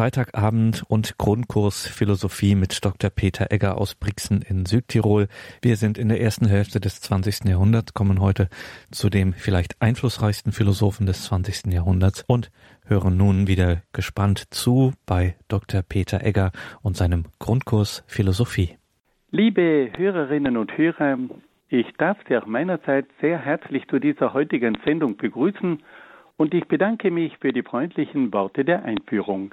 Freitagabend und Grundkurs Philosophie mit Dr. Peter Egger aus Brixen in Südtirol. Wir sind in der ersten Hälfte des 20. Jahrhunderts, kommen heute zu dem vielleicht einflussreichsten Philosophen des 20. Jahrhunderts und hören nun wieder gespannt zu bei Dr. Peter Egger und seinem Grundkurs Philosophie. Liebe Hörerinnen und Hörer, ich darf Sie auch meinerseits sehr herzlich zu dieser heutigen Sendung begrüßen und ich bedanke mich für die freundlichen Worte der Einführung.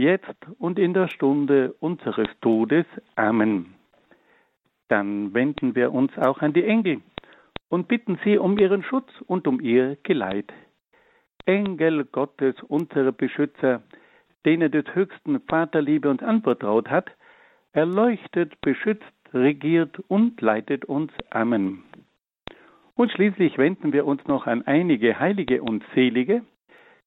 jetzt und in der Stunde unseres Todes. Amen. Dann wenden wir uns auch an die Engel und bitten sie um ihren Schutz und um ihr Geleit. Engel Gottes, unsere Beschützer, denen des höchsten Vaterliebe uns anvertraut hat, erleuchtet, beschützt, regiert und leitet uns. Amen. Und schließlich wenden wir uns noch an einige Heilige und Selige,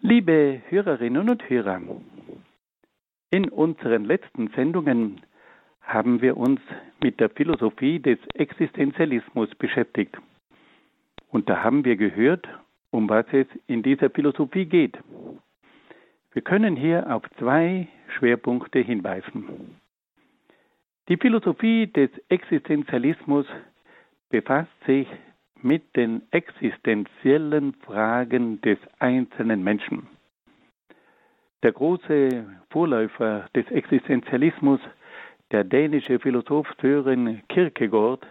Liebe Hörerinnen und Hörer, in unseren letzten Sendungen haben wir uns mit der Philosophie des Existenzialismus beschäftigt. Und da haben wir gehört, um was es in dieser Philosophie geht. Wir können hier auf zwei Schwerpunkte hinweisen. Die Philosophie des Existenzialismus befasst sich mit den existenziellen Fragen des einzelnen Menschen. Der große Vorläufer des Existenzialismus, der dänische Philosoph Sören Kierkegaard,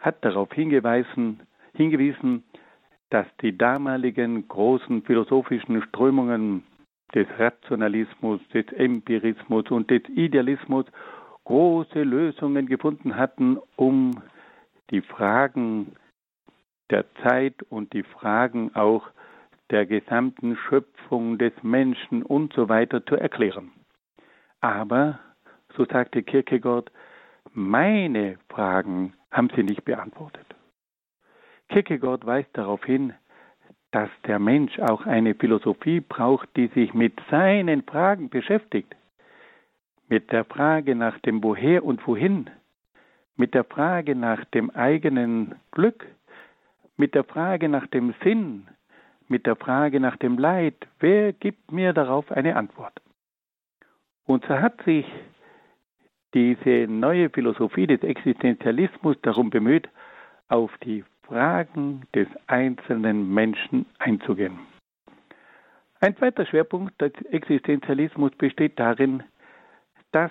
hat darauf hingewiesen, hingewiesen, dass die damaligen großen philosophischen Strömungen des Rationalismus, des Empirismus und des Idealismus große Lösungen gefunden hatten, um die Fragen der Zeit und die Fragen auch der gesamten Schöpfung des Menschen und so weiter zu erklären. Aber, so sagte Kierkegaard, meine Fragen haben sie nicht beantwortet. Kierkegaard weist darauf hin, dass der Mensch auch eine Philosophie braucht, die sich mit seinen Fragen beschäftigt. Mit der Frage nach dem Woher und Wohin, mit der Frage nach dem eigenen Glück, mit der Frage nach dem Sinn, mit der Frage nach dem Leid, wer gibt mir darauf eine Antwort? Und so hat sich diese neue Philosophie des Existenzialismus darum bemüht, auf die Fragen des einzelnen Menschen einzugehen. Ein zweiter Schwerpunkt des Existenzialismus besteht darin, dass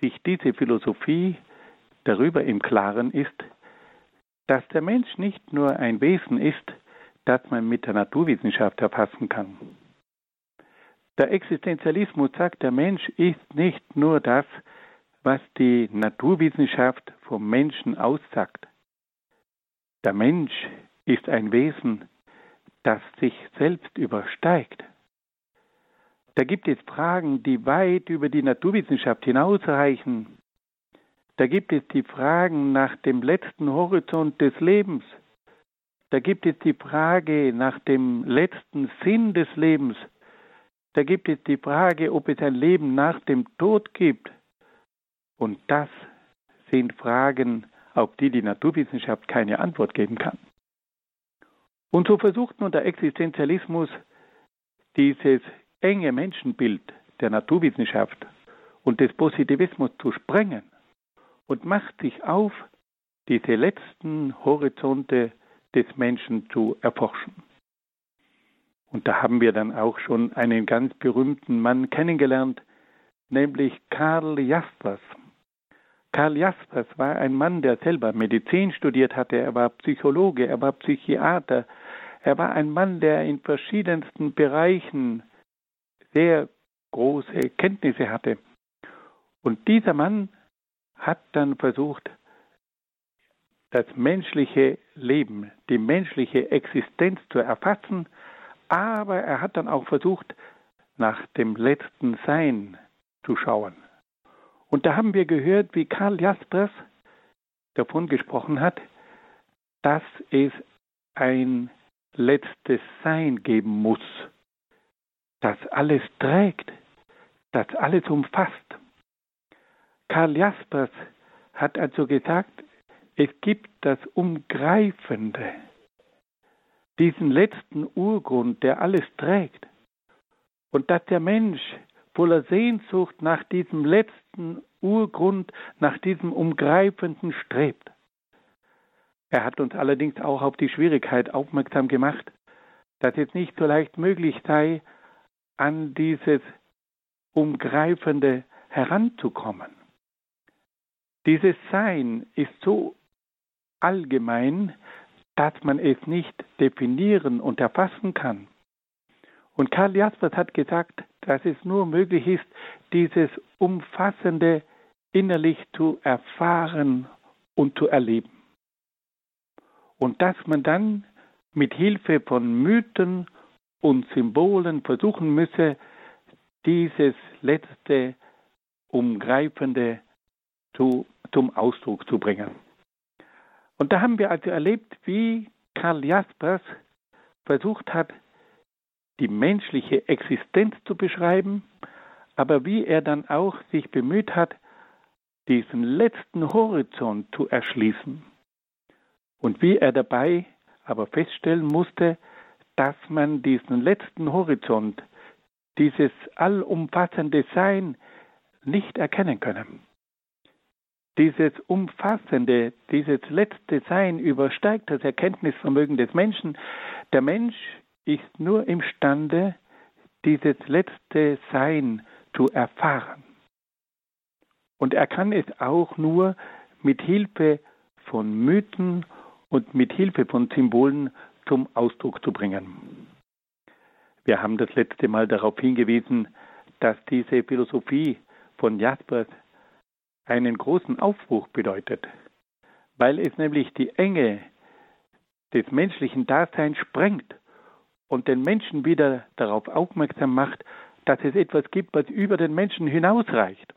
sich diese Philosophie darüber im Klaren ist, dass der Mensch nicht nur ein Wesen ist, das man mit der Naturwissenschaft erfassen kann. Der Existenzialismus sagt, der Mensch ist nicht nur das, was die Naturwissenschaft vom Menschen aussagt. Der Mensch ist ein Wesen, das sich selbst übersteigt. Da gibt es Fragen, die weit über die Naturwissenschaft hinausreichen. Da gibt es die Fragen nach dem letzten Horizont des Lebens. Da gibt es die Frage nach dem letzten Sinn des Lebens. Da gibt es die Frage, ob es ein Leben nach dem Tod gibt. Und das sind Fragen, auf die die Naturwissenschaft keine Antwort geben kann. Und so versucht nun der Existenzialismus, dieses enge Menschenbild der Naturwissenschaft und des Positivismus zu sprengen und macht sich auf, diese letzten Horizonte des Menschen zu erforschen. Und da haben wir dann auch schon einen ganz berühmten Mann kennengelernt, nämlich Karl Jaspers. Karl Jaspers war ein Mann, der selber Medizin studiert hatte, er war Psychologe, er war Psychiater, er war ein Mann, der in verschiedensten Bereichen sehr große Kenntnisse hatte. Und dieser Mann hat dann versucht, das menschliche Leben, die menschliche Existenz zu erfassen, aber er hat dann auch versucht, nach dem letzten Sein zu schauen. Und da haben wir gehört, wie Karl Jaspers davon gesprochen hat, dass es ein letztes Sein geben muss, das alles trägt, das alles umfasst. Karl Jaspers hat also gesagt, es gibt das Umgreifende, diesen letzten Urgrund, der alles trägt. Und dass der Mensch voller Sehnsucht nach diesem letzten Urgrund, nach diesem Umgreifenden strebt. Er hat uns allerdings auch auf die Schwierigkeit aufmerksam gemacht, dass es nicht so leicht möglich sei, an dieses Umgreifende heranzukommen. Dieses Sein ist so allgemein, dass man es nicht definieren und erfassen kann. Und Karl Jaspers hat gesagt, dass es nur möglich ist, dieses Umfassende innerlich zu erfahren und zu erleben. Und dass man dann mit Hilfe von Mythen und Symbolen versuchen müsse, dieses letzte Umgreifende zu, zum Ausdruck zu bringen. Und da haben wir also erlebt, wie Karl Jaspers versucht hat, die menschliche Existenz zu beschreiben, aber wie er dann auch sich bemüht hat, diesen letzten Horizont zu erschließen. Und wie er dabei aber feststellen musste, dass man diesen letzten Horizont, dieses allumfassende Sein nicht erkennen könne. Dieses umfassende, dieses letzte Sein übersteigt das Erkenntnisvermögen des Menschen. Der Mensch ist nur imstande, dieses letzte Sein zu erfahren. Und er kann es auch nur mit Hilfe von Mythen und mit Hilfe von Symbolen zum Ausdruck zu bringen. Wir haben das letzte Mal darauf hingewiesen, dass diese Philosophie von Jaspers einen großen Aufbruch bedeutet, weil es nämlich die Enge des menschlichen Daseins sprengt und den Menschen wieder darauf aufmerksam macht, dass es etwas gibt, was über den Menschen hinausreicht.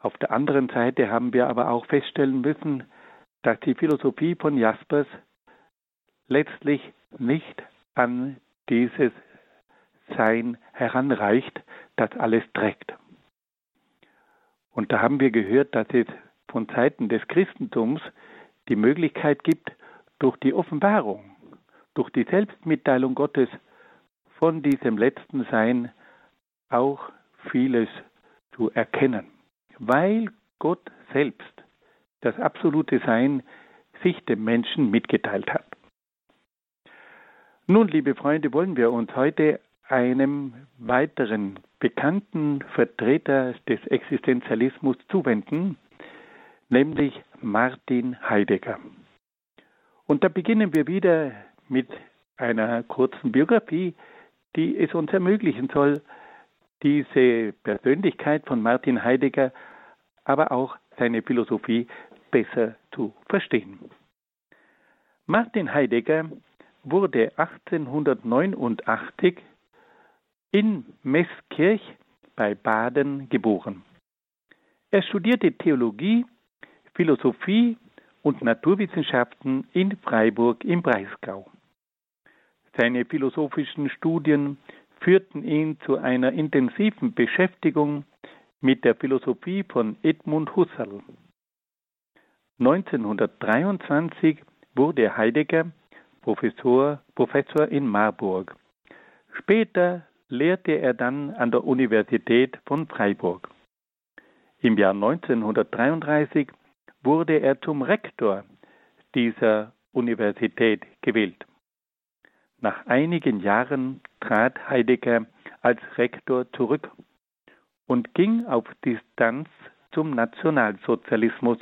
Auf der anderen Seite haben wir aber auch feststellen müssen, dass die Philosophie von Jaspers letztlich nicht an dieses Sein heranreicht, das alles trägt. Und da haben wir gehört, dass es von Seiten des Christentums die Möglichkeit gibt, durch die Offenbarung, durch die Selbstmitteilung Gottes von diesem letzten Sein auch vieles zu erkennen, weil Gott selbst das absolute Sein sich dem Menschen mitgeteilt hat. Nun, liebe Freunde, wollen wir uns heute einem weiteren bekannten Vertreter des Existenzialismus zuwenden, nämlich Martin Heidegger. Und da beginnen wir wieder mit einer kurzen Biografie, die es uns ermöglichen soll, diese Persönlichkeit von Martin Heidegger, aber auch seine Philosophie besser zu verstehen. Martin Heidegger wurde 1889 in Meßkirch bei Baden geboren. Er studierte Theologie, Philosophie und Naturwissenschaften in Freiburg im Breisgau. Seine philosophischen Studien führten ihn zu einer intensiven Beschäftigung mit der Philosophie von Edmund Husserl. 1923 wurde Heidegger Professor, Professor in Marburg. Später lehrte er dann an der Universität von Freiburg. Im Jahr 1933 wurde er zum Rektor dieser Universität gewählt. Nach einigen Jahren trat Heidegger als Rektor zurück und ging auf Distanz zum Nationalsozialismus.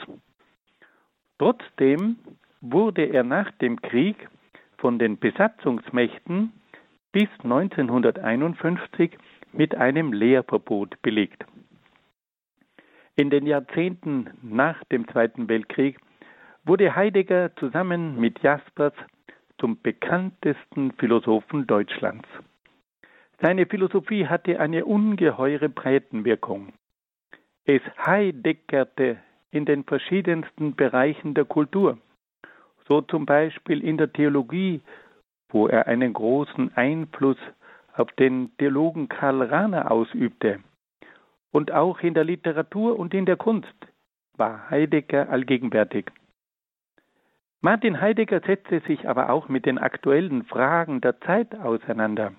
Trotzdem wurde er nach dem Krieg von den Besatzungsmächten bis 1951 mit einem Lehrverbot belegt. In den Jahrzehnten nach dem Zweiten Weltkrieg wurde Heidegger zusammen mit Jaspers zum bekanntesten Philosophen Deutschlands. Seine Philosophie hatte eine ungeheure Breitenwirkung. Es heideggerte in den verschiedensten Bereichen der Kultur, so zum Beispiel in der Theologie, wo er einen großen Einfluss auf den Theologen Karl Rahner ausübte, und auch in der Literatur und in der Kunst war Heidegger allgegenwärtig. Martin Heidegger setzte sich aber auch mit den aktuellen Fragen der Zeit auseinander.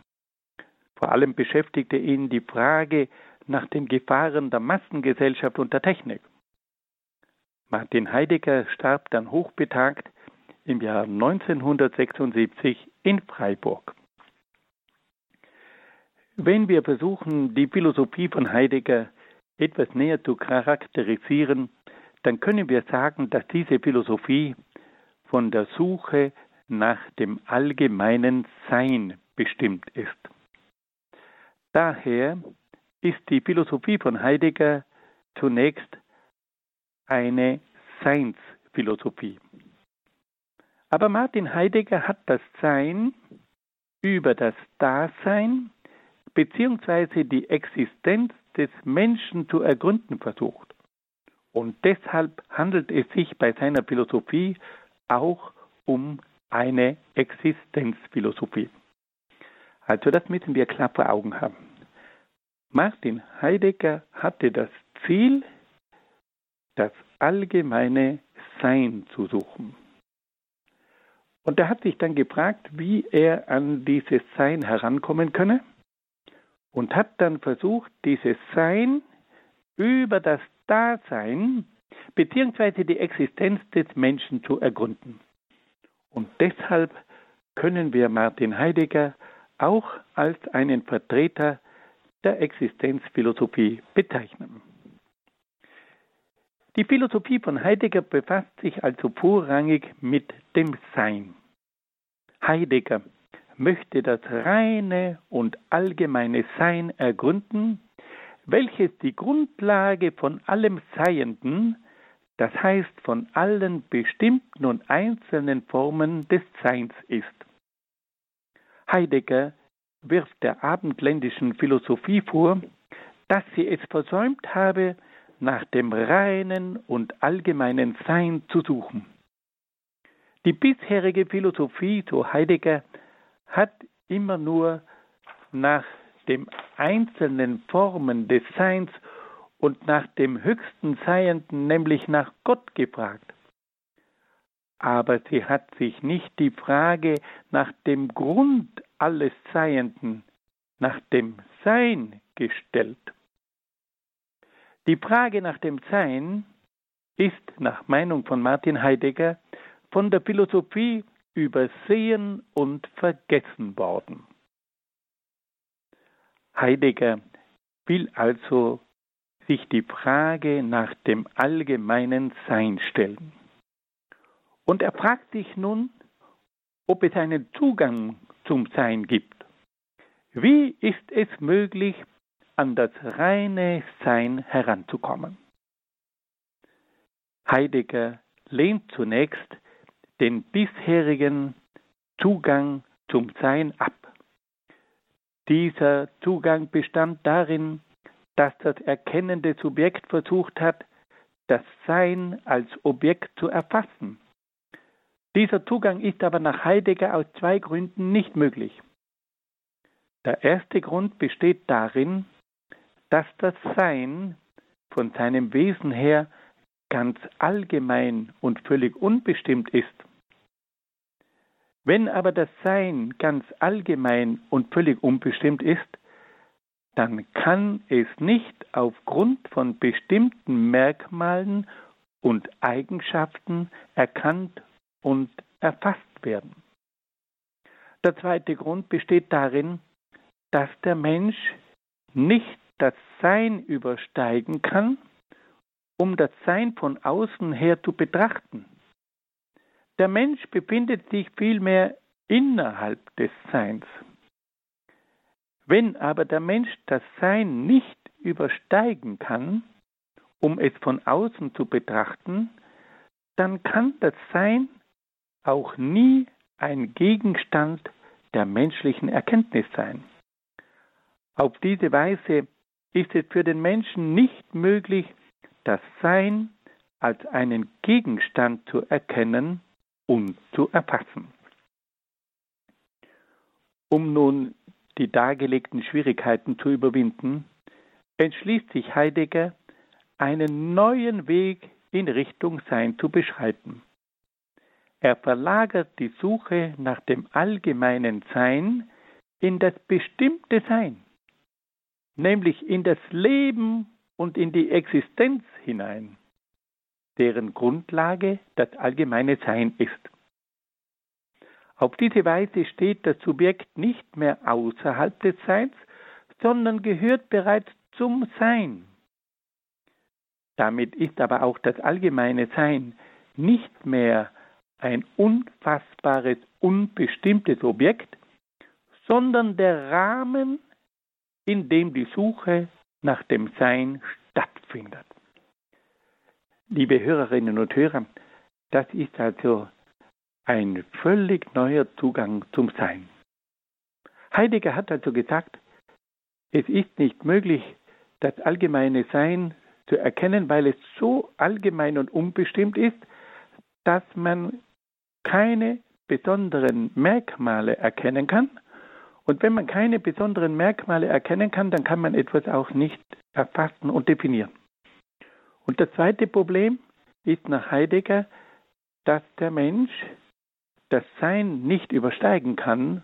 Vor allem beschäftigte ihn die Frage nach den Gefahren der Massengesellschaft und der Technik. Martin Heidegger starb dann hochbetagt im Jahr 1976 in Freiburg. Wenn wir versuchen, die Philosophie von Heidegger etwas näher zu charakterisieren, dann können wir sagen, dass diese Philosophie von der Suche nach dem allgemeinen Sein bestimmt ist. Daher ist die Philosophie von Heidegger zunächst eine Seinsphilosophie. Aber Martin Heidegger hat das Sein über das Dasein bzw. die Existenz des Menschen zu ergründen versucht. Und deshalb handelt es sich bei seiner Philosophie auch um eine Existenzphilosophie. Also das müssen wir klar vor Augen haben. Martin Heidegger hatte das Ziel, das allgemeine Sein zu suchen. Und er hat sich dann gefragt, wie er an dieses Sein herankommen könne und hat dann versucht, dieses Sein über das Dasein bzw. die Existenz des Menschen zu ergründen. Und deshalb können wir Martin Heidegger auch als einen Vertreter der Existenzphilosophie bezeichnen. Die Philosophie von Heidegger befasst sich also vorrangig mit dem Sein. Heidegger möchte das reine und allgemeine Sein ergründen, welches die Grundlage von allem Seienden, das heißt von allen bestimmten und einzelnen Formen des Seins ist. Heidegger wirft der abendländischen Philosophie vor, dass sie es versäumt habe, nach dem reinen und allgemeinen Sein zu suchen. Die bisherige Philosophie, so Heidegger, hat immer nur nach den einzelnen Formen des Seins und nach dem höchsten Seienden, nämlich nach Gott gefragt. Aber sie hat sich nicht die Frage nach dem Grund alles Seienden, nach dem Sein gestellt. Die Frage nach dem Sein ist nach Meinung von Martin Heidegger von der Philosophie übersehen und vergessen worden. Heidegger will also sich die Frage nach dem allgemeinen Sein stellen. Und er fragt sich nun, ob es einen Zugang zum Sein gibt. Wie ist es möglich, an das reine Sein heranzukommen? Heidegger lehnt zunächst den bisherigen Zugang zum Sein ab. Dieser Zugang bestand darin, dass das erkennende Subjekt versucht hat, das Sein als Objekt zu erfassen. Dieser Zugang ist aber nach Heidegger aus zwei Gründen nicht möglich. Der erste Grund besteht darin, dass das Sein von seinem Wesen her ganz allgemein und völlig unbestimmt ist. Wenn aber das Sein ganz allgemein und völlig unbestimmt ist, dann kann es nicht aufgrund von bestimmten Merkmalen und Eigenschaften erkannt und erfasst werden. Der zweite Grund besteht darin, dass der Mensch nicht das Sein übersteigen kann, um das Sein von außen her zu betrachten. Der Mensch befindet sich vielmehr innerhalb des Seins. Wenn aber der Mensch das Sein nicht übersteigen kann, um es von außen zu betrachten, dann kann das Sein auch nie ein Gegenstand der menschlichen Erkenntnis sein. Auf diese Weise ist es für den Menschen nicht möglich, das Sein als einen Gegenstand zu erkennen und zu erfassen. Um nun die dargelegten Schwierigkeiten zu überwinden, entschließt sich Heidegger, einen neuen Weg in Richtung Sein zu beschreiten. Er verlagert die Suche nach dem allgemeinen Sein in das bestimmte Sein, nämlich in das Leben und in die Existenz hinein, deren Grundlage das allgemeine Sein ist. Auf diese Weise steht das Subjekt nicht mehr außerhalb des Seins, sondern gehört bereits zum Sein. Damit ist aber auch das allgemeine Sein nicht mehr ein unfassbares, unbestimmtes Objekt, sondern der Rahmen, in dem die Suche nach dem Sein stattfindet. Liebe Hörerinnen und Hörer, das ist also ein völlig neuer Zugang zum Sein. Heidegger hat also gesagt, es ist nicht möglich, das allgemeine Sein zu erkennen, weil es so allgemein und unbestimmt ist, dass man keine besonderen Merkmale erkennen kann. Und wenn man keine besonderen Merkmale erkennen kann, dann kann man etwas auch nicht erfassen und definieren. Und das zweite Problem ist nach Heidegger, dass der Mensch das Sein nicht übersteigen kann,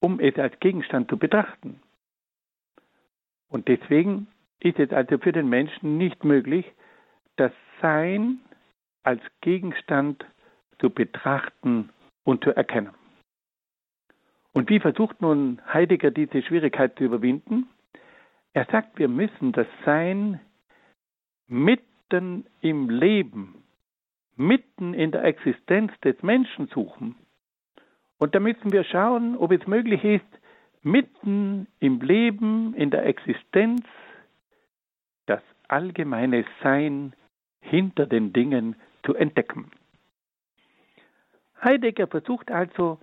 um es als Gegenstand zu betrachten. Und deswegen ist es also für den Menschen nicht möglich, das Sein als Gegenstand zu betrachten und zu erkennen. Und wie versucht nun Heidegger diese Schwierigkeit zu überwinden? Er sagt, wir müssen das Sein mitten im Leben mitten in der Existenz des Menschen suchen. Und da müssen wir schauen, ob es möglich ist, mitten im Leben, in der Existenz, das allgemeine Sein hinter den Dingen zu entdecken. Heidegger versucht also,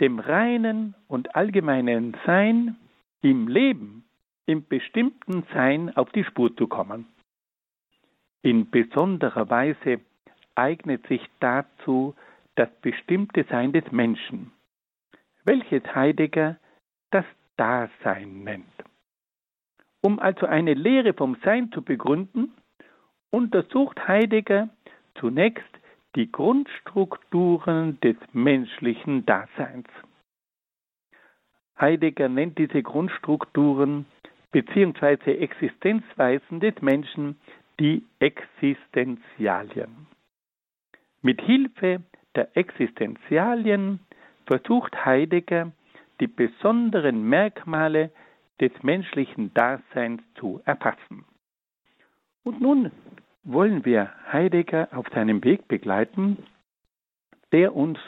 dem reinen und allgemeinen Sein im Leben, im bestimmten Sein auf die Spur zu kommen. In besonderer Weise eignet sich dazu das bestimmte Sein des Menschen, welches Heidegger das Dasein nennt. Um also eine Lehre vom Sein zu begründen, untersucht Heidegger zunächst die Grundstrukturen des menschlichen Daseins. Heidegger nennt diese Grundstrukturen bzw. Existenzweisen des Menschen die Existenzialien. Mit Hilfe der Existenzialien versucht Heidegger, die besonderen Merkmale des menschlichen Daseins zu erfassen. Und nun wollen wir Heidegger auf seinem Weg begleiten, der uns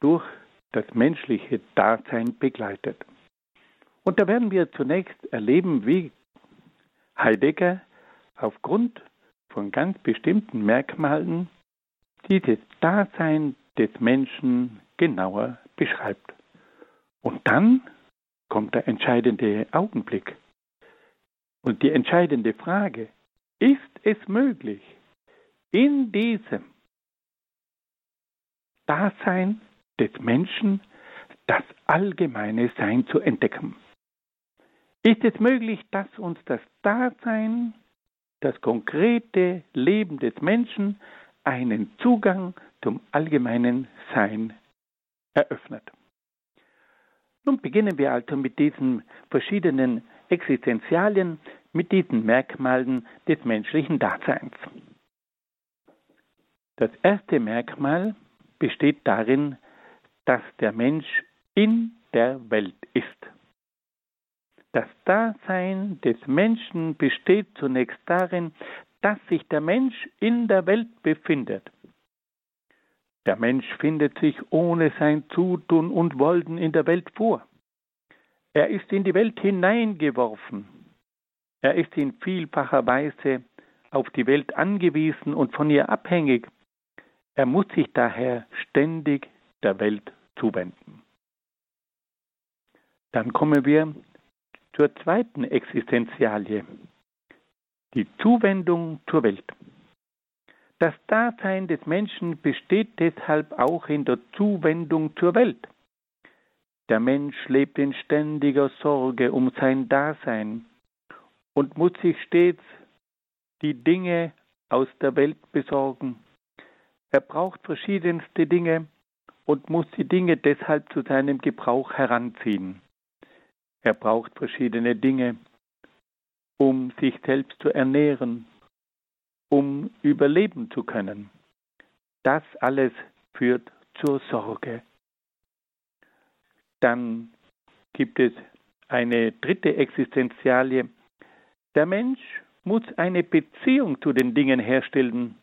durch das menschliche Dasein begleitet. Und da werden wir zunächst erleben, wie Heidegger aufgrund von ganz bestimmten Merkmalen dieses Dasein des Menschen genauer beschreibt. Und dann kommt der entscheidende Augenblick und die entscheidende Frage, ist es möglich, in diesem Dasein des Menschen das allgemeine Sein zu entdecken? Ist es möglich, dass uns das Dasein das konkrete Leben des Menschen einen Zugang zum allgemeinen Sein eröffnet. Nun beginnen wir also mit diesen verschiedenen Existenzialien, mit diesen Merkmalen des menschlichen Daseins. Das erste Merkmal besteht darin, dass der Mensch in der Welt ist. Das Dasein des Menschen besteht zunächst darin, dass sich der Mensch in der Welt befindet. Der Mensch findet sich ohne sein Zutun und Wollen in der Welt vor. Er ist in die Welt hineingeworfen. Er ist in vielfacher Weise auf die Welt angewiesen und von ihr abhängig. Er muss sich daher ständig der Welt zuwenden. Dann kommen wir zur zweiten Existenzialie, die Zuwendung zur Welt. Das Dasein des Menschen besteht deshalb auch in der Zuwendung zur Welt. Der Mensch lebt in ständiger Sorge um sein Dasein und muss sich stets die Dinge aus der Welt besorgen. Er braucht verschiedenste Dinge und muss die Dinge deshalb zu seinem Gebrauch heranziehen. Er braucht verschiedene Dinge, um sich selbst zu ernähren, um überleben zu können. Das alles führt zur Sorge. Dann gibt es eine dritte Existenzialie. Der Mensch muss eine Beziehung zu den Dingen herstellen.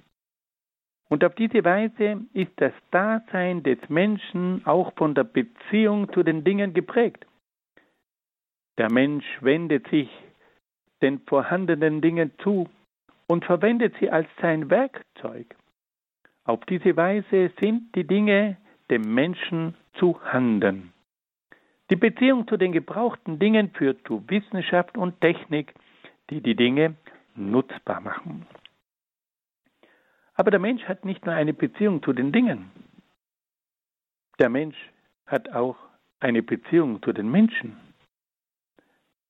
Und auf diese Weise ist das Dasein des Menschen auch von der Beziehung zu den Dingen geprägt. Der Mensch wendet sich den vorhandenen Dingen zu und verwendet sie als sein Werkzeug. Auf diese Weise sind die Dinge dem Menschen zu Handen. Die Beziehung zu den gebrauchten Dingen führt zu Wissenschaft und Technik, die die Dinge nutzbar machen. Aber der Mensch hat nicht nur eine Beziehung zu den Dingen. Der Mensch hat auch eine Beziehung zu den Menschen.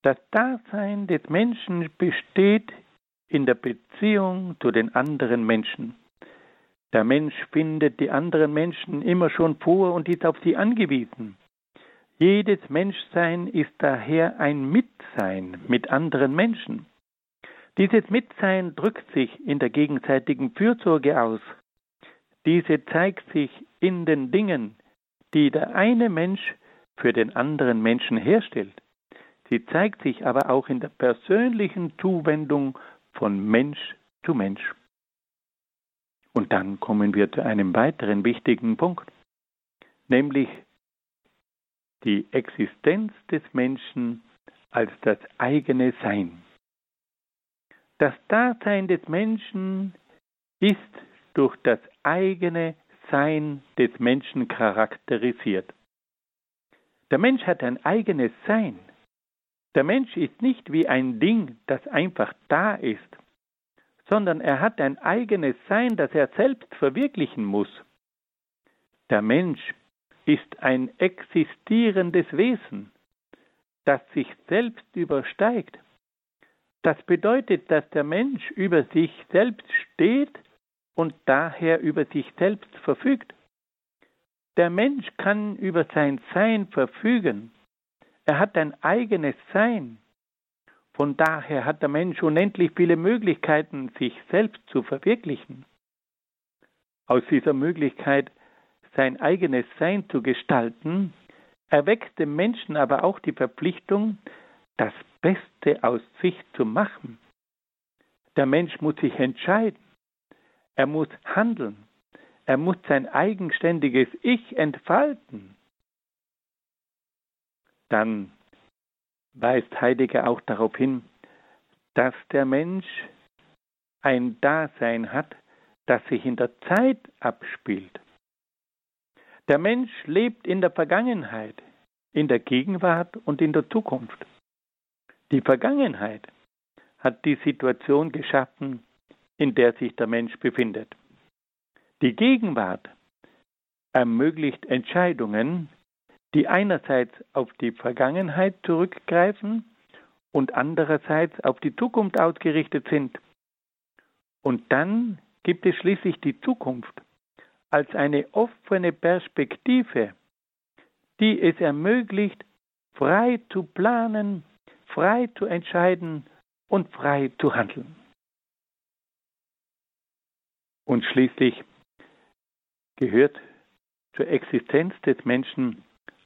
Das Dasein des Menschen besteht in der Beziehung zu den anderen Menschen. Der Mensch findet die anderen Menschen immer schon vor und ist auf sie angewiesen. Jedes Menschsein ist daher ein Mitsein mit anderen Menschen. Dieses Mitsein drückt sich in der gegenseitigen Fürsorge aus. Diese zeigt sich in den Dingen, die der eine Mensch für den anderen Menschen herstellt. Sie zeigt sich aber auch in der persönlichen Zuwendung von Mensch zu Mensch. Und dann kommen wir zu einem weiteren wichtigen Punkt, nämlich die Existenz des Menschen als das eigene Sein. Das Dasein des Menschen ist durch das eigene Sein des Menschen charakterisiert. Der Mensch hat ein eigenes Sein. Der Mensch ist nicht wie ein Ding, das einfach da ist, sondern er hat ein eigenes Sein, das er selbst verwirklichen muss. Der Mensch ist ein existierendes Wesen, das sich selbst übersteigt. Das bedeutet, dass der Mensch über sich selbst steht und daher über sich selbst verfügt. Der Mensch kann über sein Sein verfügen. Er hat ein eigenes Sein. Von daher hat der Mensch unendlich viele Möglichkeiten, sich selbst zu verwirklichen. Aus dieser Möglichkeit, sein eigenes Sein zu gestalten, erweckt dem Menschen aber auch die Verpflichtung, das Beste aus sich zu machen. Der Mensch muss sich entscheiden. Er muss handeln. Er muss sein eigenständiges Ich entfalten dann weist Heidegger auch darauf hin, dass der Mensch ein Dasein hat, das sich in der Zeit abspielt. Der Mensch lebt in der Vergangenheit, in der Gegenwart und in der Zukunft. Die Vergangenheit hat die Situation geschaffen, in der sich der Mensch befindet. Die Gegenwart ermöglicht Entscheidungen, die einerseits auf die Vergangenheit zurückgreifen und andererseits auf die Zukunft ausgerichtet sind. Und dann gibt es schließlich die Zukunft als eine offene Perspektive, die es ermöglicht, frei zu planen, frei zu entscheiden und frei zu handeln. Und schließlich gehört zur Existenz des Menschen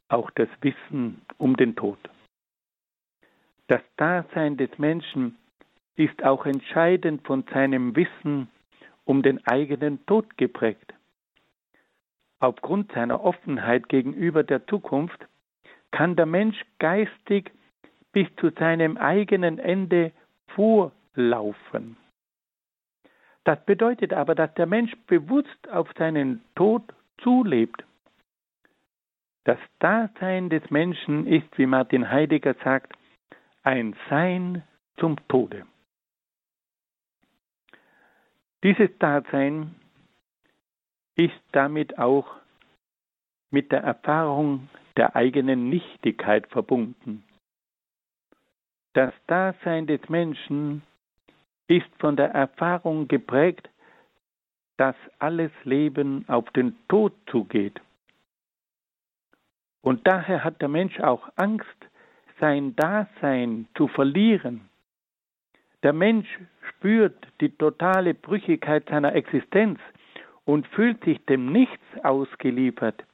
auch das Wissen um den Tod. Das Dasein des Menschen ist auch entscheidend von seinem Wissen um den eigenen Tod geprägt. Aufgrund seiner Offenheit gegenüber der Zukunft kann der Mensch geistig bis zu seinem eigenen Ende vorlaufen. Das bedeutet aber, dass der Mensch bewusst auf seinen Tod zulebt. Das Dasein des Menschen ist, wie Martin Heidegger sagt, ein Sein zum Tode. Dieses Dasein ist damit auch mit der Erfahrung der eigenen Nichtigkeit verbunden. Das Dasein des Menschen ist von der Erfahrung geprägt, dass alles Leben auf den Tod zugeht. Und daher hat der Mensch auch Angst, sein Dasein zu verlieren. Der Mensch spürt die totale Brüchigkeit seiner Existenz und fühlt sich dem Nichts ausgeliefert.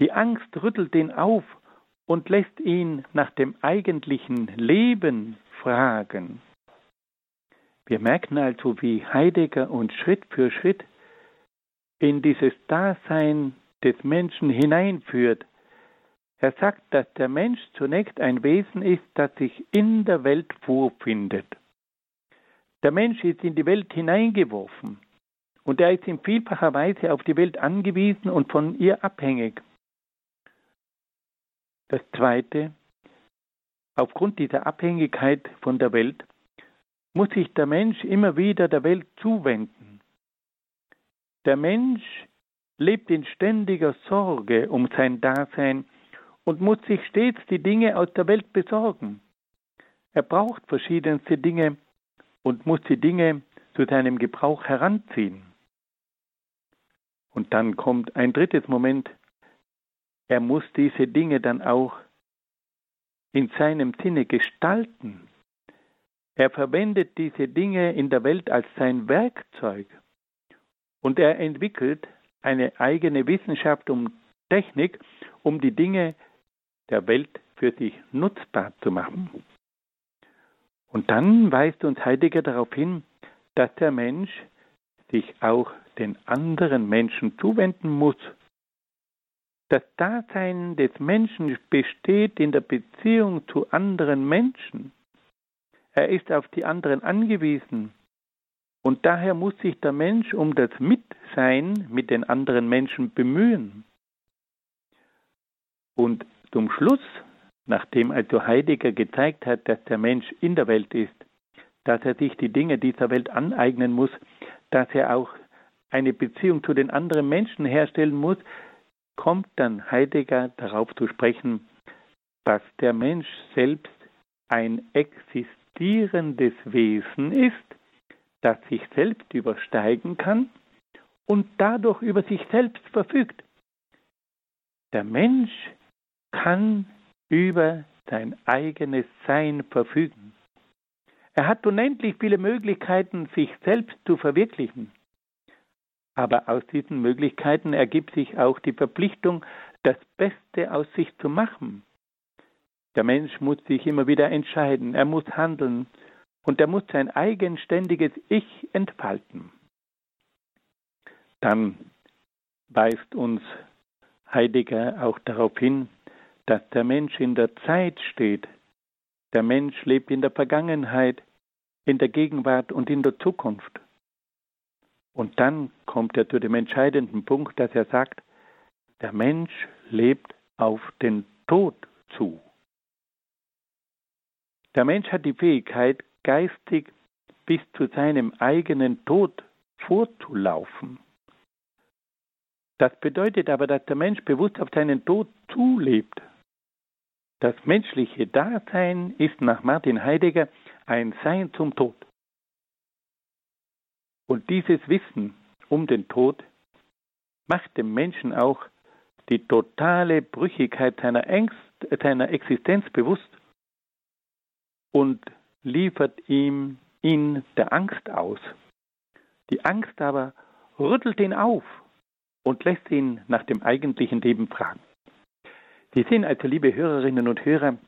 Die Angst rüttelt ihn auf und lässt ihn nach dem eigentlichen Leben fragen. Wir merken also, wie Heidegger uns Schritt für Schritt in dieses Dasein des Menschen hineinführt. Er sagt, dass der Mensch zunächst ein Wesen ist, das sich in der Welt vorfindet. Der Mensch ist in die Welt hineingeworfen und er ist in vielfacher Weise auf die Welt angewiesen und von ihr abhängig. Das Zweite, aufgrund dieser Abhängigkeit von der Welt muss sich der Mensch immer wieder der Welt zuwenden. Der Mensch lebt in ständiger Sorge um sein Dasein und muss sich stets die Dinge aus der Welt besorgen. Er braucht verschiedenste Dinge und muss die Dinge zu seinem Gebrauch heranziehen. Und dann kommt ein drittes Moment, er muss diese Dinge dann auch in seinem Sinne gestalten. Er verwendet diese Dinge in der Welt als sein Werkzeug und er entwickelt eine eigene Wissenschaft um Technik, um die Dinge der Welt für sich nutzbar zu machen. Und dann weist uns Heidegger darauf hin, dass der Mensch sich auch den anderen Menschen zuwenden muss das Dasein des Menschen besteht in der Beziehung zu anderen Menschen. Er ist auf die anderen angewiesen. Und daher muss sich der Mensch um das Mitsein mit den anderen Menschen bemühen. Und zum Schluss, nachdem also Heidegger gezeigt hat, dass der Mensch in der Welt ist, dass er sich die Dinge dieser Welt aneignen muss, dass er auch eine Beziehung zu den anderen Menschen herstellen muss, kommt dann Heidegger darauf zu sprechen, dass der Mensch selbst ein existierendes Wesen ist, das sich selbst übersteigen kann und dadurch über sich selbst verfügt. Der Mensch kann über sein eigenes Sein verfügen. Er hat unendlich viele Möglichkeiten, sich selbst zu verwirklichen. Aber aus diesen Möglichkeiten ergibt sich auch die Verpflichtung, das Beste aus sich zu machen. Der Mensch muss sich immer wieder entscheiden, er muss handeln und er muss sein eigenständiges Ich entfalten. Dann weist uns Heidegger auch darauf hin, dass der Mensch in der Zeit steht. Der Mensch lebt in der Vergangenheit, in der Gegenwart und in der Zukunft. Und dann kommt er zu dem entscheidenden Punkt, dass er sagt, der Mensch lebt auf den Tod zu. Der Mensch hat die Fähigkeit, geistig bis zu seinem eigenen Tod vorzulaufen. Das bedeutet aber, dass der Mensch bewusst auf seinen Tod zulebt. Das menschliche Dasein ist nach Martin Heidegger ein Sein zum Tod. Und dieses Wissen um den Tod macht dem Menschen auch die totale Brüchigkeit seiner, Ängst, seiner Existenz bewusst und liefert ihm in der Angst aus. Die Angst aber rüttelt ihn auf und lässt ihn nach dem eigentlichen Leben fragen. Sie sehen also, liebe Hörerinnen und Hörer,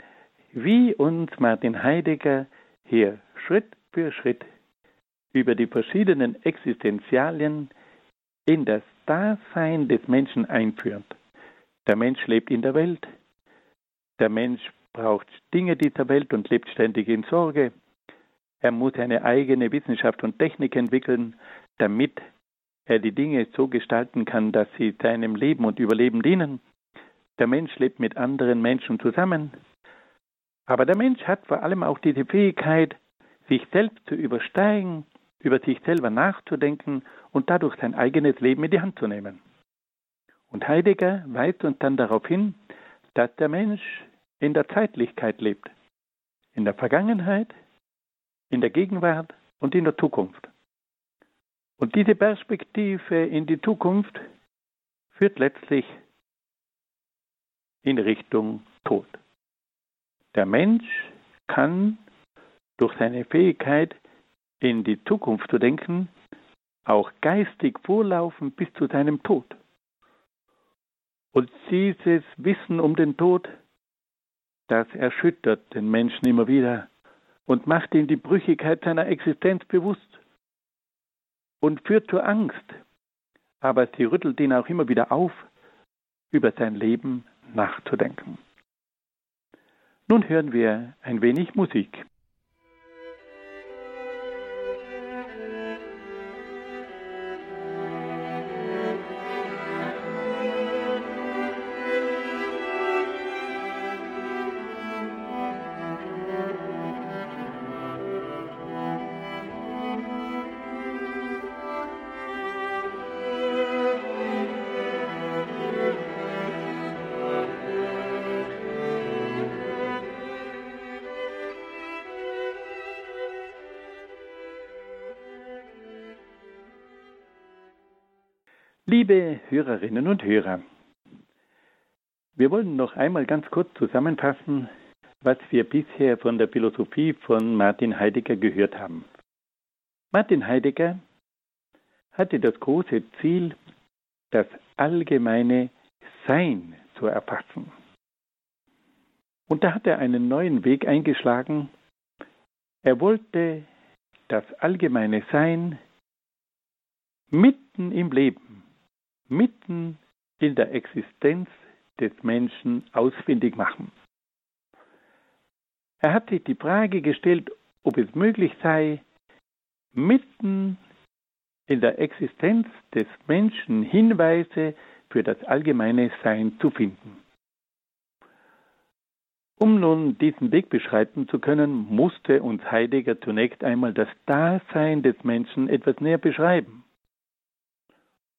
wie uns Martin Heidegger hier Schritt für Schritt über die verschiedenen Existenzialien in das Dasein des Menschen einführt. Der Mensch lebt in der Welt. Der Mensch braucht Dinge dieser Welt und lebt ständig in Sorge. Er muss eine eigene Wissenschaft und Technik entwickeln, damit er die Dinge so gestalten kann, dass sie seinem Leben und Überleben dienen. Der Mensch lebt mit anderen Menschen zusammen. Aber der Mensch hat vor allem auch diese Fähigkeit, sich selbst zu übersteigen, über sich selber nachzudenken und dadurch sein eigenes Leben in die Hand zu nehmen. Und Heidegger weist uns dann darauf hin, dass der Mensch in der Zeitlichkeit lebt, in der Vergangenheit, in der Gegenwart und in der Zukunft. Und diese Perspektive in die Zukunft führt letztlich in Richtung Tod. Der Mensch kann durch seine Fähigkeit, in die Zukunft zu denken, auch geistig vorlaufen bis zu seinem Tod. Und dieses Wissen um den Tod, das erschüttert den Menschen immer wieder und macht ihm die Brüchigkeit seiner Existenz bewusst und führt zur Angst. Aber sie rüttelt ihn auch immer wieder auf, über sein Leben nachzudenken. Nun hören wir ein wenig Musik. Liebe Hörerinnen und Hörer, wir wollen noch einmal ganz kurz zusammenfassen, was wir bisher von der Philosophie von Martin Heidegger gehört haben. Martin Heidegger hatte das große Ziel, das allgemeine Sein zu erfassen. Und da hat er einen neuen Weg eingeschlagen. Er wollte das allgemeine Sein mitten im Leben mitten in der Existenz des Menschen ausfindig machen. Er hat sich die Frage gestellt, ob es möglich sei, mitten in der Existenz des Menschen Hinweise für das allgemeine Sein zu finden. Um nun diesen Weg beschreiten zu können, musste uns Heidegger zunächst einmal das Dasein des Menschen etwas näher beschreiben.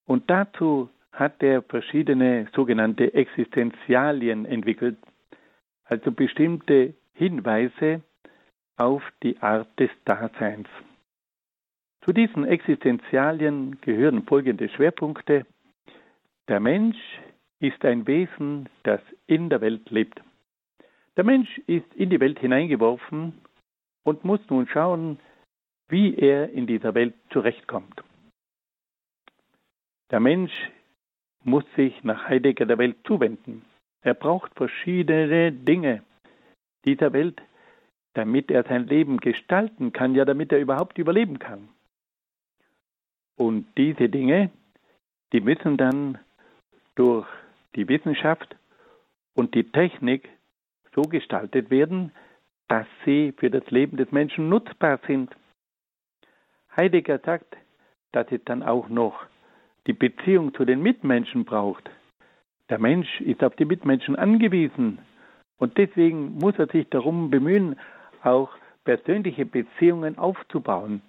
Und dazu hat er verschiedene sogenannte Existenzialien entwickelt, also bestimmte Hinweise auf die Art des Daseins. Zu diesen Existenzialien gehören folgende Schwerpunkte. Der Mensch ist ein Wesen, das in der Welt lebt. Der Mensch ist in die Welt hineingeworfen und muss nun schauen, wie er in dieser Welt zurechtkommt. Der Mensch muss sich nach Heidegger der Welt zuwenden. Er braucht verschiedene Dinge dieser Welt, damit er sein Leben gestalten kann, ja damit er überhaupt überleben kann. Und diese Dinge, die müssen dann durch die Wissenschaft und die Technik so gestaltet werden, dass sie für das Leben des Menschen nutzbar sind. Heidegger sagt, dass es dann auch noch die Beziehung zu den Mitmenschen braucht. Der Mensch ist auf die Mitmenschen angewiesen und deswegen muss er sich darum bemühen, auch persönliche Beziehungen aufzubauen,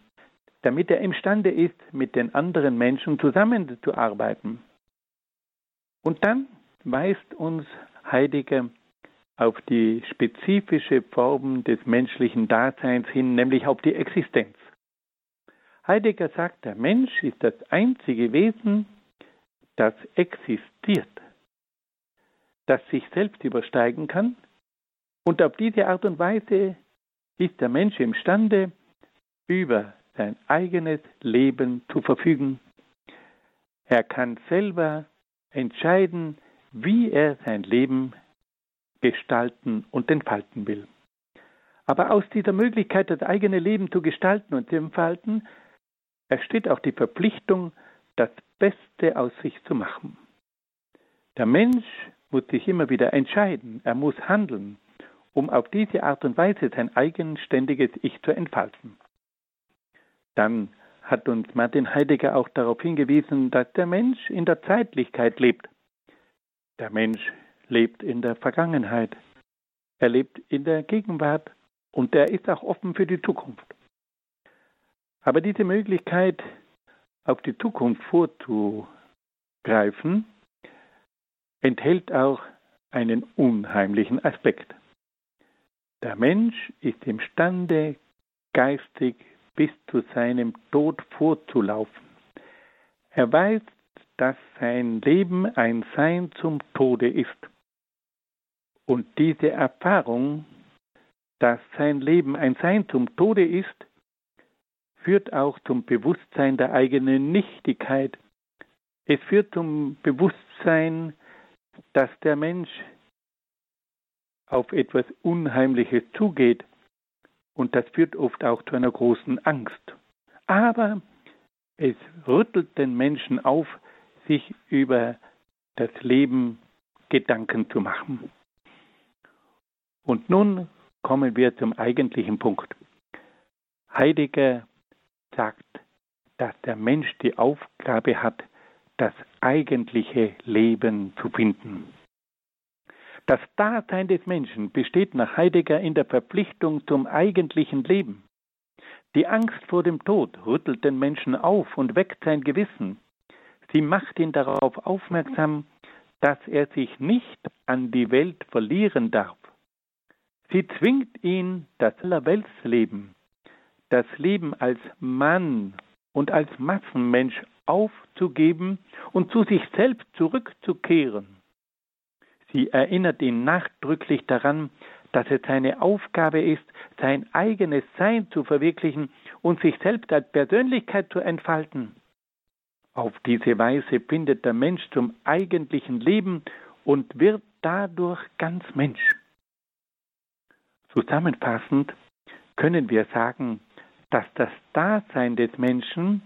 damit er imstande ist, mit den anderen Menschen zusammenzuarbeiten. Und dann weist uns Heidegger auf die spezifische Form des menschlichen Daseins hin, nämlich auf die Existenz. Heidegger sagt, der Mensch ist das einzige Wesen, das existiert, das sich selbst übersteigen kann. Und auf diese Art und Weise ist der Mensch imstande, über sein eigenes Leben zu verfügen. Er kann selber entscheiden, wie er sein Leben gestalten und entfalten will. Aber aus dieser Möglichkeit, das eigene Leben zu gestalten und zu entfalten, entsteht auch die Verpflichtung, das Beste aus sich zu machen. Der Mensch muss sich immer wieder entscheiden, er muss handeln, um auf diese Art und Weise sein eigenständiges Ich zu entfalten. Dann hat uns Martin Heidegger auch darauf hingewiesen, dass der Mensch in der Zeitlichkeit lebt. Der Mensch lebt in der Vergangenheit. Er lebt in der Gegenwart und er ist auch offen für die Zukunft. Aber diese Möglichkeit, auf die Zukunft vorzugreifen, enthält auch einen unheimlichen Aspekt. Der Mensch ist imstande, geistig bis zu seinem Tod vorzulaufen. Er weiß, dass sein Leben ein Sein zum Tode ist. Und diese Erfahrung, dass sein Leben ein Sein zum Tode ist, führt auch zum Bewusstsein der eigenen Nichtigkeit. Es führt zum Bewusstsein, dass der Mensch auf etwas Unheimliches zugeht, und das führt oft auch zu einer großen Angst. Aber es rüttelt den Menschen auf, sich über das Leben Gedanken zu machen. Und nun kommen wir zum eigentlichen Punkt. Heidegger sagt, dass der Mensch die Aufgabe hat, das eigentliche Leben zu finden. Das Dasein des Menschen besteht nach Heidegger in der Verpflichtung zum eigentlichen Leben. Die Angst vor dem Tod rüttelt den Menschen auf und weckt sein Gewissen. Sie macht ihn darauf aufmerksam, dass er sich nicht an die Welt verlieren darf. Sie zwingt ihn, das Allerweltsleben, das Leben als Mann und als Massenmensch aufzugeben und zu sich selbst zurückzukehren. Sie erinnert ihn nachdrücklich daran, dass es seine Aufgabe ist, sein eigenes Sein zu verwirklichen und sich selbst als Persönlichkeit zu entfalten. Auf diese Weise findet der Mensch zum eigentlichen Leben und wird dadurch ganz Mensch. Zusammenfassend können wir sagen, dass das Dasein des Menschen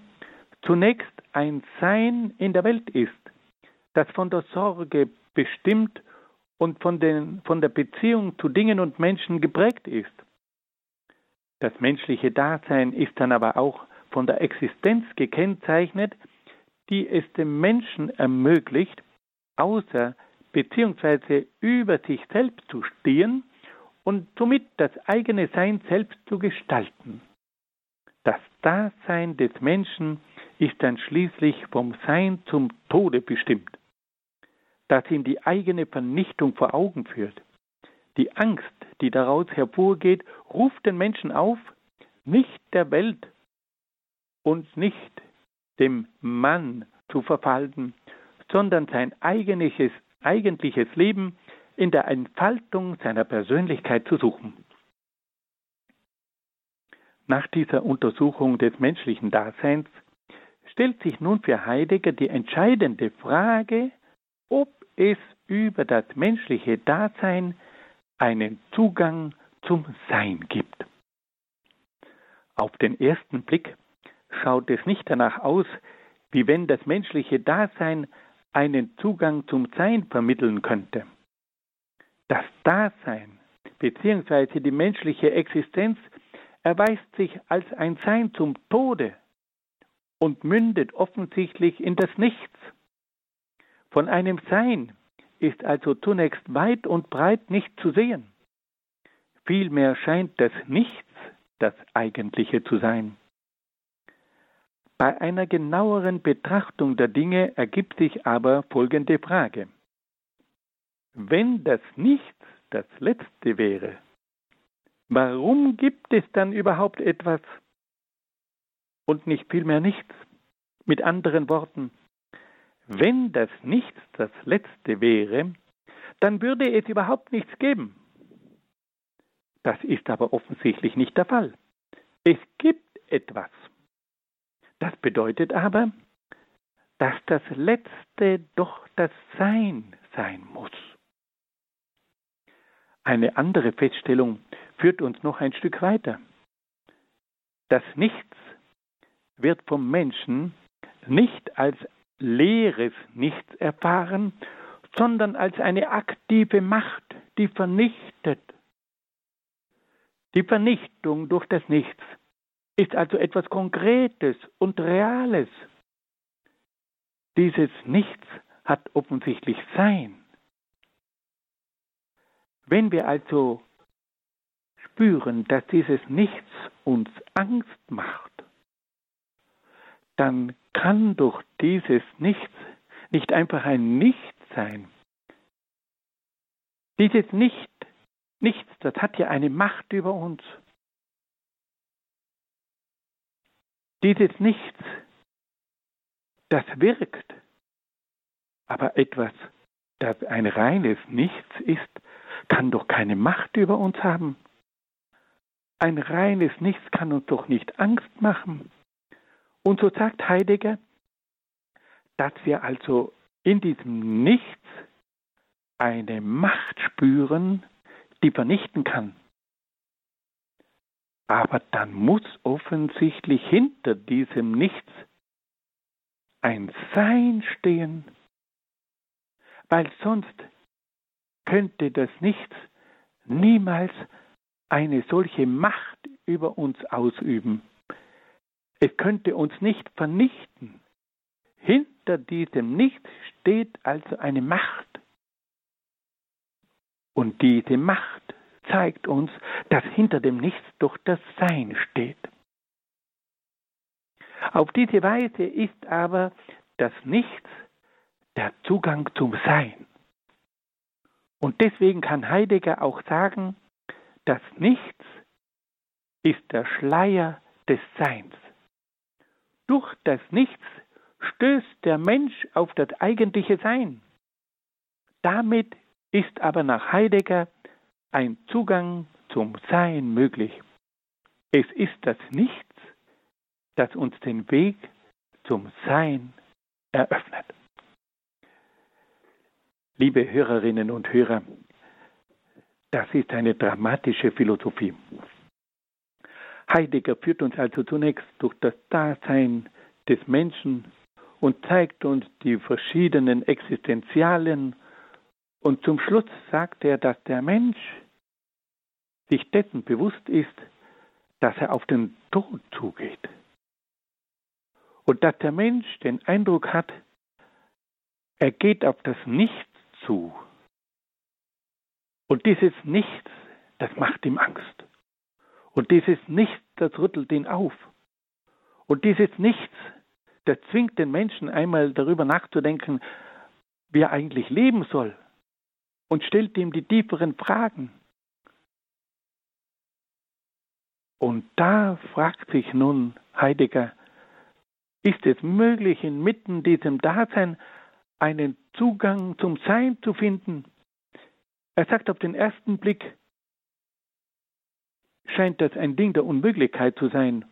zunächst ein Sein in der Welt ist, das von der Sorge bestimmt und von, den, von der Beziehung zu Dingen und Menschen geprägt ist. Das menschliche Dasein ist dann aber auch von der Existenz gekennzeichnet, die es dem Menschen ermöglicht, außer bzw. über sich selbst zu stehen und somit das eigene Sein selbst zu gestalten. Das Dasein des Menschen ist dann schließlich vom Sein zum Tode bestimmt das ihm die eigene Vernichtung vor Augen führt. Die Angst, die daraus hervorgeht, ruft den Menschen auf, nicht der Welt und nicht dem Mann zu verfallen, sondern sein eigentliches, eigentliches Leben in der Entfaltung seiner Persönlichkeit zu suchen. Nach dieser Untersuchung des menschlichen Daseins stellt sich nun für Heidegger die entscheidende Frage, ob es über das menschliche Dasein einen Zugang zum Sein gibt. Auf den ersten Blick schaut es nicht danach aus, wie wenn das menschliche Dasein einen Zugang zum Sein vermitteln könnte. Das Dasein bzw. die menschliche Existenz erweist sich als ein Sein zum Tode und mündet offensichtlich in das Nichts. Von einem Sein ist also zunächst weit und breit nicht zu sehen. Vielmehr scheint das Nichts das Eigentliche zu sein. Bei einer genaueren Betrachtung der Dinge ergibt sich aber folgende Frage. Wenn das Nichts das Letzte wäre, warum gibt es dann überhaupt etwas? und nicht vielmehr nichts. Mit anderen Worten, wenn das Nichts das Letzte wäre, dann würde es überhaupt nichts geben. Das ist aber offensichtlich nicht der Fall. Es gibt etwas. Das bedeutet aber, dass das Letzte doch das Sein sein muss. Eine andere Feststellung führt uns noch ein Stück weiter. Das Nichts wird vom Menschen nicht als leeres Nichts erfahren, sondern als eine aktive Macht, die vernichtet. Die Vernichtung durch das Nichts ist also etwas Konkretes und Reales. Dieses Nichts hat offensichtlich Sein. Wenn wir also spüren, dass dieses Nichts uns Angst macht, dann kann durch dieses Nichts nicht einfach ein Nichts sein. Dieses Nicht, Nichts, das hat ja eine Macht über uns. Dieses Nichts, das wirkt, aber etwas, das ein reines Nichts ist, kann doch keine Macht über uns haben. Ein reines Nichts kann uns doch nicht Angst machen. Und so sagt Heidegger, dass wir also in diesem Nichts eine Macht spüren, die vernichten kann. Aber dann muss offensichtlich hinter diesem Nichts ein Sein stehen, weil sonst könnte das Nichts niemals eine solche Macht über uns ausüben. Es könnte uns nicht vernichten. Hinter diesem Nichts steht also eine Macht. Und diese Macht zeigt uns, dass hinter dem Nichts doch das Sein steht. Auf diese Weise ist aber das Nichts der Zugang zum Sein. Und deswegen kann Heidegger auch sagen, das Nichts ist der Schleier des Seins. Durch das Nichts stößt der Mensch auf das eigentliche Sein. Damit ist aber nach Heidegger ein Zugang zum Sein möglich. Es ist das Nichts, das uns den Weg zum Sein eröffnet. Liebe Hörerinnen und Hörer, das ist eine dramatische Philosophie. Heidegger führt uns also zunächst durch das Dasein des Menschen und zeigt uns die verschiedenen Existenzialen und zum Schluss sagt er, dass der Mensch sich dessen bewusst ist, dass er auf den Tod zugeht. Und dass der Mensch den Eindruck hat, er geht auf das Nichts zu. Und dieses Nichts, das macht ihm Angst. Und dieses Nichts, das rüttelt ihn auf. Und dieses Nichts, das zwingt den Menschen einmal darüber nachzudenken, wie er eigentlich leben soll. Und stellt ihm die tieferen Fragen. Und da fragt sich nun Heidegger, ist es möglich, inmitten diesem Dasein einen Zugang zum Sein zu finden. Er sagt auf den ersten Blick, scheint das ein Ding der Unmöglichkeit zu sein.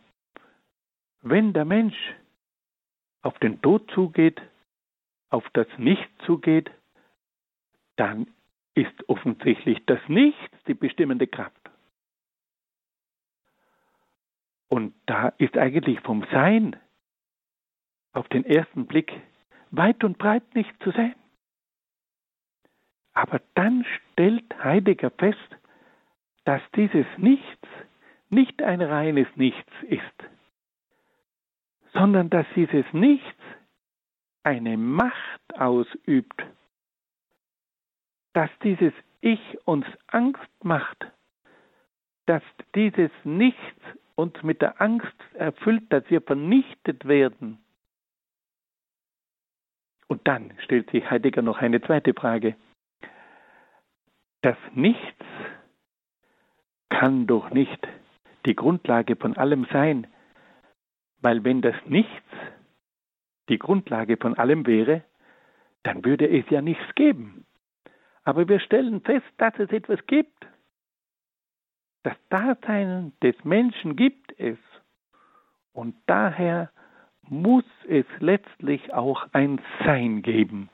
Wenn der Mensch auf den Tod zugeht, auf das Nichts zugeht, dann ist offensichtlich das Nichts die bestimmende Kraft. Und da ist eigentlich vom Sein auf den ersten Blick weit und breit nicht zu sehen. Aber dann stellt Heidegger fest, dass dieses Nichts nicht ein reines Nichts ist, sondern dass dieses Nichts eine Macht ausübt, dass dieses Ich uns Angst macht, dass dieses Nichts uns mit der Angst erfüllt, dass wir vernichtet werden. Und dann stellt sich Heidegger noch eine zweite Frage. Das Nichts kann doch nicht die Grundlage von allem sein, Weil wenn das Nichts die Grundlage von allem wäre, dann würde es ja nichts geben. Aber wir stellen fest, dass es etwas gibt. Das Dasein des Menschen gibt es. Und daher muss es letztlich auch ein Sein geben.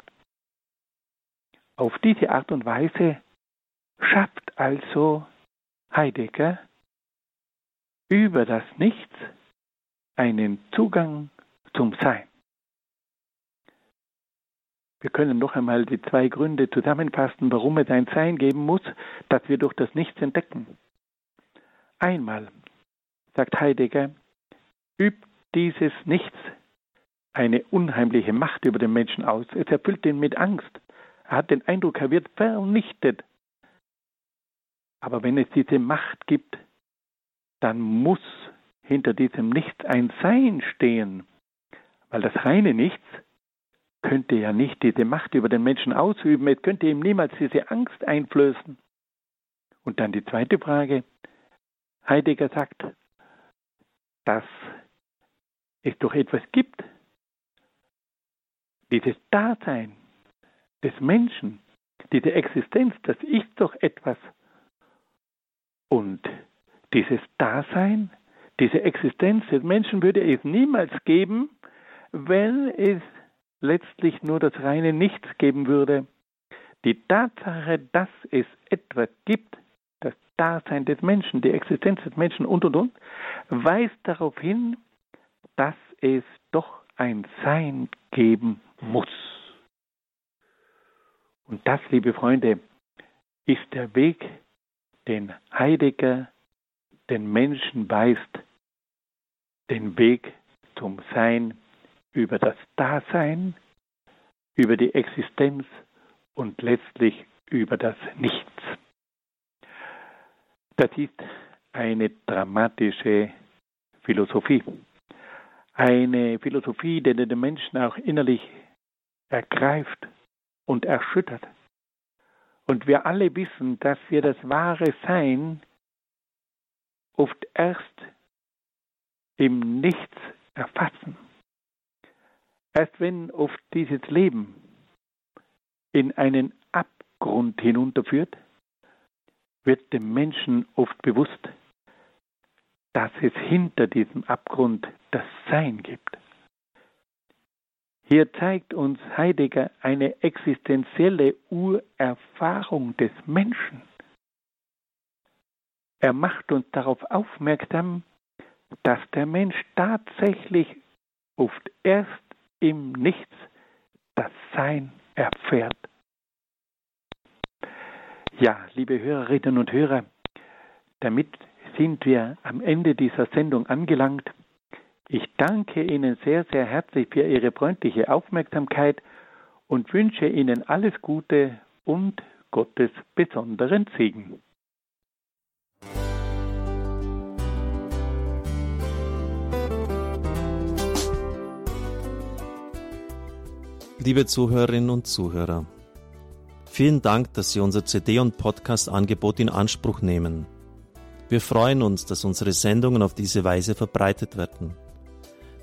Auf diese Art und Weise schafft also Heidegger über das Nichts einen Zugang zum Sein. Wir können noch einmal die zwei Gründe zusammenfassen, warum es ein Sein geben muss, das wir durch das Nichts entdecken. Einmal, sagt Heidegger, übt dieses Nichts eine unheimliche Macht über den Menschen aus. Es erfüllt ihn mit Angst. Er hat den Eindruck, er wird vernichtet. Aber wenn es diese Macht gibt, dann muss hinter diesem Nichts ein Sein stehen. Weil das reine Nichts könnte ja nicht diese Macht über den Menschen ausüben, es könnte ihm niemals diese Angst einflößen. Und dann die zweite Frage. Heidegger sagt, dass es doch etwas gibt, dieses Dasein des Menschen, diese Existenz, das ist doch etwas. Und dieses Dasein, diese Existenz des Menschen würde es niemals geben, wenn es letztlich nur das reine Nichts geben würde. Die Tatsache, dass es etwas gibt, das Dasein des Menschen, die Existenz des Menschen und und und, weist darauf hin, dass es doch ein Sein geben muss. Und das, liebe Freunde, ist der Weg, den Heidegger den Menschen weist, den Weg zum Sein über das Dasein, über die Existenz und letztlich über das Nichts. Das ist eine dramatische Philosophie. Eine Philosophie, die den Menschen auch innerlich ergreift und erschüttert. Und wir alle wissen, dass wir das wahre Sein oft erst im Nichts erfassen. Erst wenn oft dieses Leben in einen Abgrund hinunterführt, wird dem Menschen oft bewusst, dass es hinter diesem Abgrund das Sein gibt. Hier zeigt uns Heidegger eine existenzielle Urerfahrung des Menschen. Er macht uns darauf aufmerksam, dass der Mensch tatsächlich oft erst im Nichts das Sein erfährt. Ja, liebe Hörerinnen und Hörer, damit sind wir am Ende dieser Sendung angelangt. Ich danke Ihnen sehr, sehr herzlich für Ihre freundliche Aufmerksamkeit und wünsche Ihnen alles Gute und Gottes besonderen Segen. Liebe Zuhörerinnen und Zuhörer, vielen Dank, dass Sie unser CD- und Podcast-Angebot in Anspruch nehmen. Wir freuen uns, dass unsere Sendungen auf diese Weise verbreitet werden.